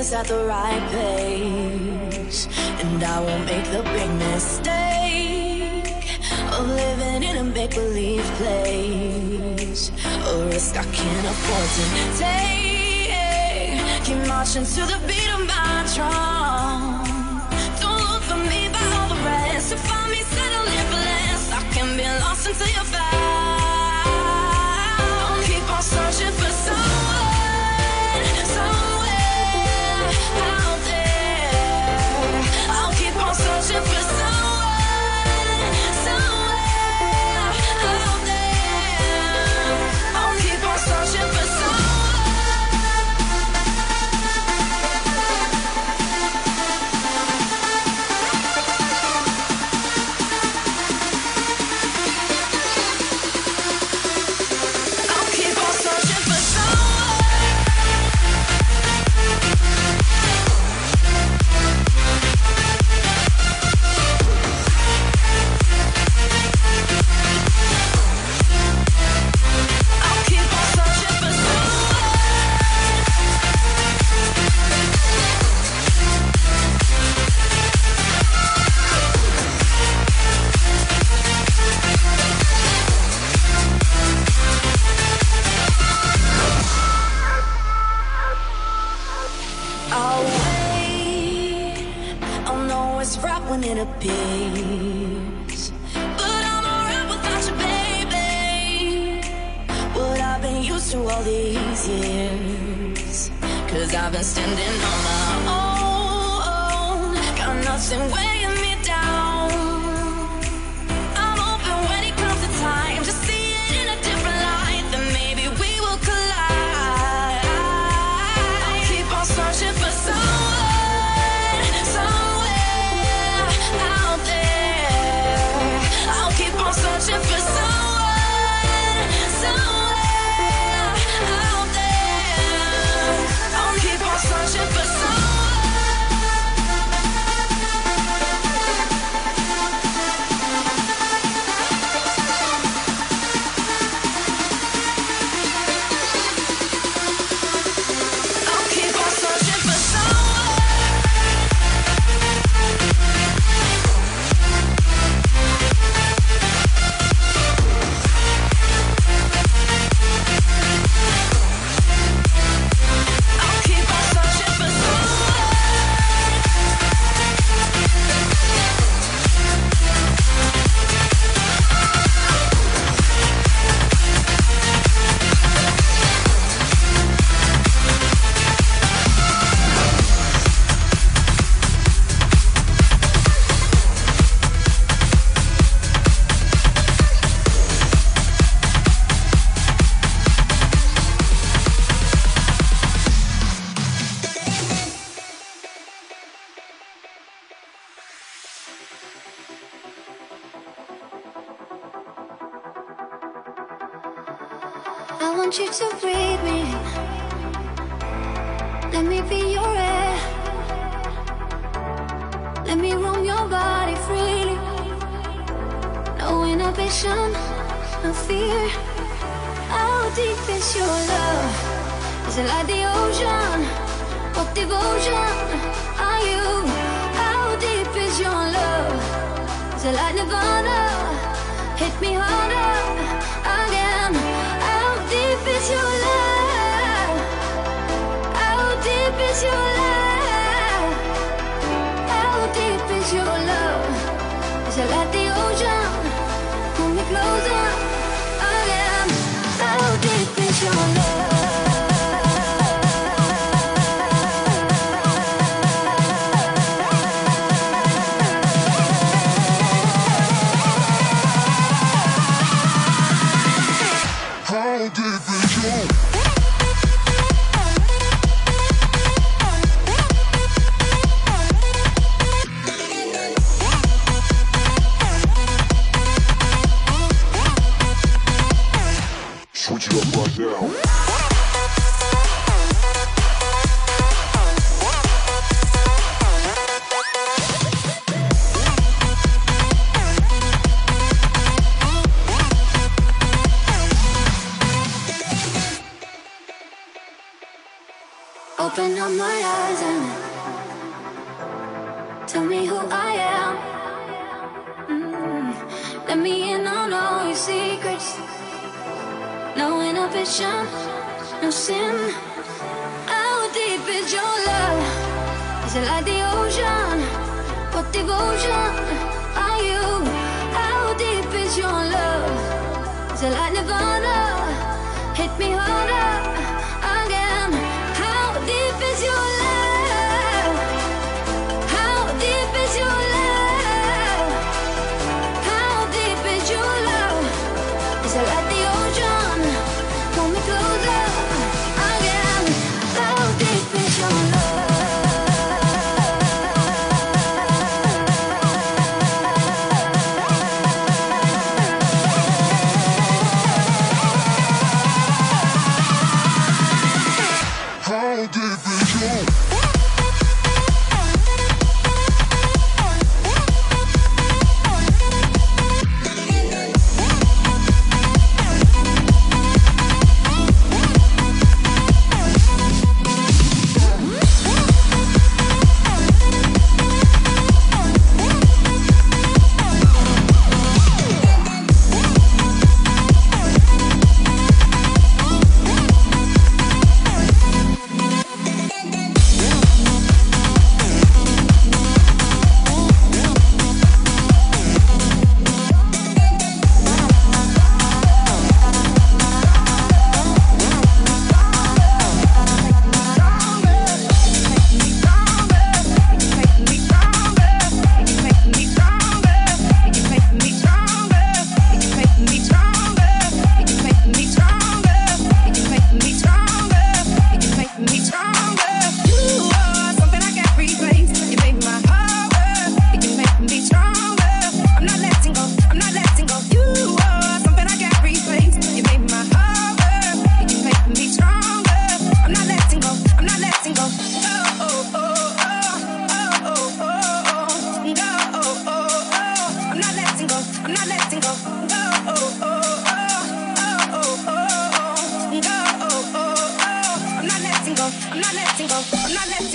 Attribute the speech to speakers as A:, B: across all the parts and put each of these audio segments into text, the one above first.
A: is at the right pace, and I won't make the big mistake of living in a make-believe place, a risk I can't afford to take. Keep marching to the beat of my drum. Don't look for me by all the rest. To find me settling for less, I can be lost until you're found. Keep on searching for someone, standing on my own. Got nothing weighing me.
B: ocean of fear. How deep is your love? Is it like the ocean? What devotion are you? How deep is your love? Is it like Nirvana? Hit me harder again. How deep is your love? How deep is your love? down. Is it like the ocean? What devotion are you? How deep is your love? Is it like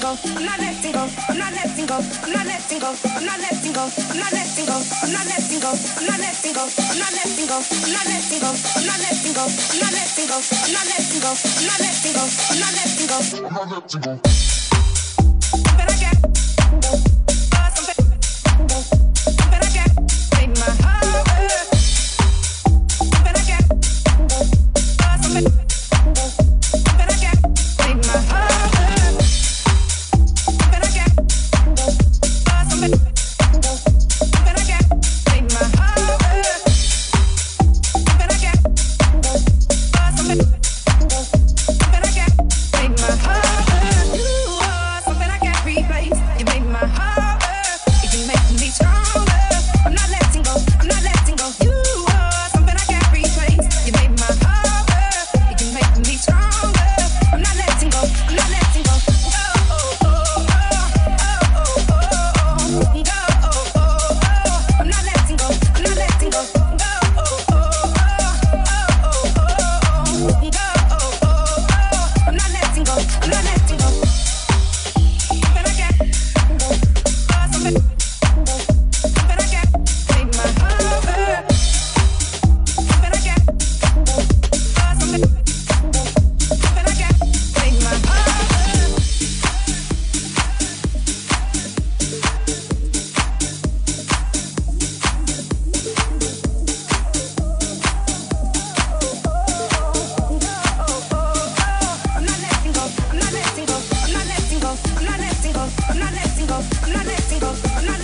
B: letting go. I'm not letting go. I'm not letting go. I'm not letting go. I'm not letting go. I'm not letting go. I'm not letting go. I'm not letting go. I'm not letting go. I'm not letting go. I'm not letting go. I'm not letting go. I'm not letting go. I'm not letting go. I'm not letting go. Not letting go. no le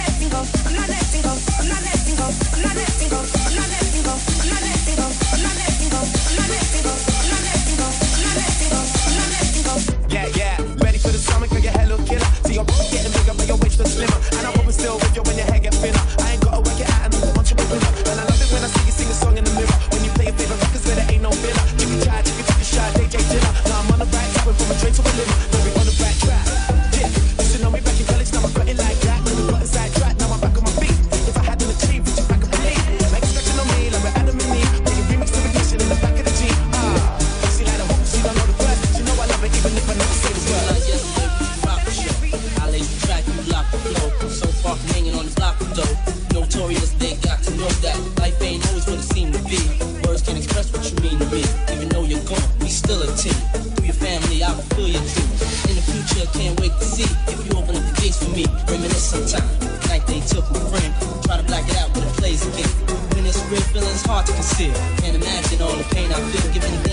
C: spill. Through your family, I will feel you too. In the future, can't wait to see if you open up the gates for me. Reminisce sometime. The night they took my friend. Try to black it out, but it plays again. When it's real, feeling's hard to conceal. Can't imagine all the pain I feel giving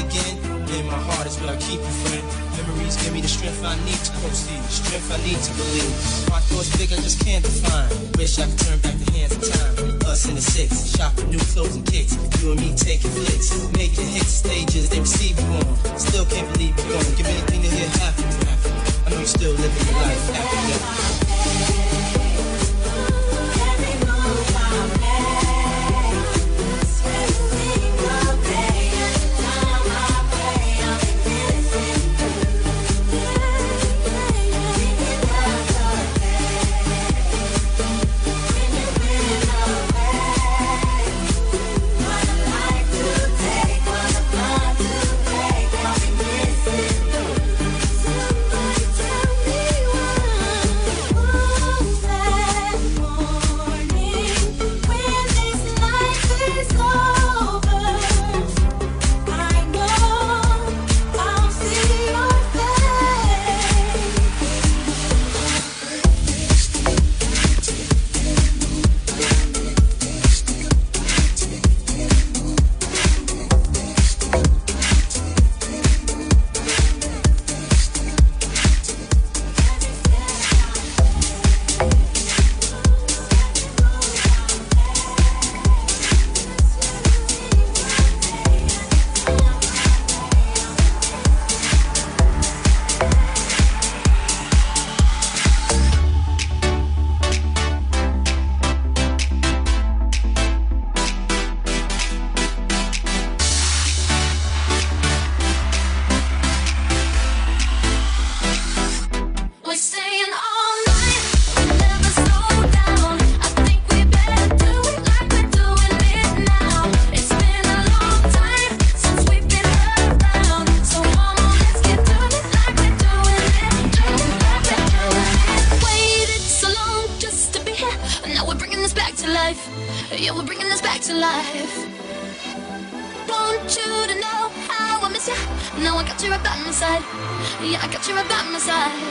C: again. In my heart is where I keep you, friend. Memories give me the strength I need to proceed, strength I need to believe. My thoughts big, I just can't define. Wish I could turn back the hands of time. Us in the six, shopping new clothes and kicks. You and me taking flicks, making hits, stages they receive you on. Still can't believe you're gone. Give me anything to hear happy, happy. I know you're still living your life after death.
B: I got you right by my side.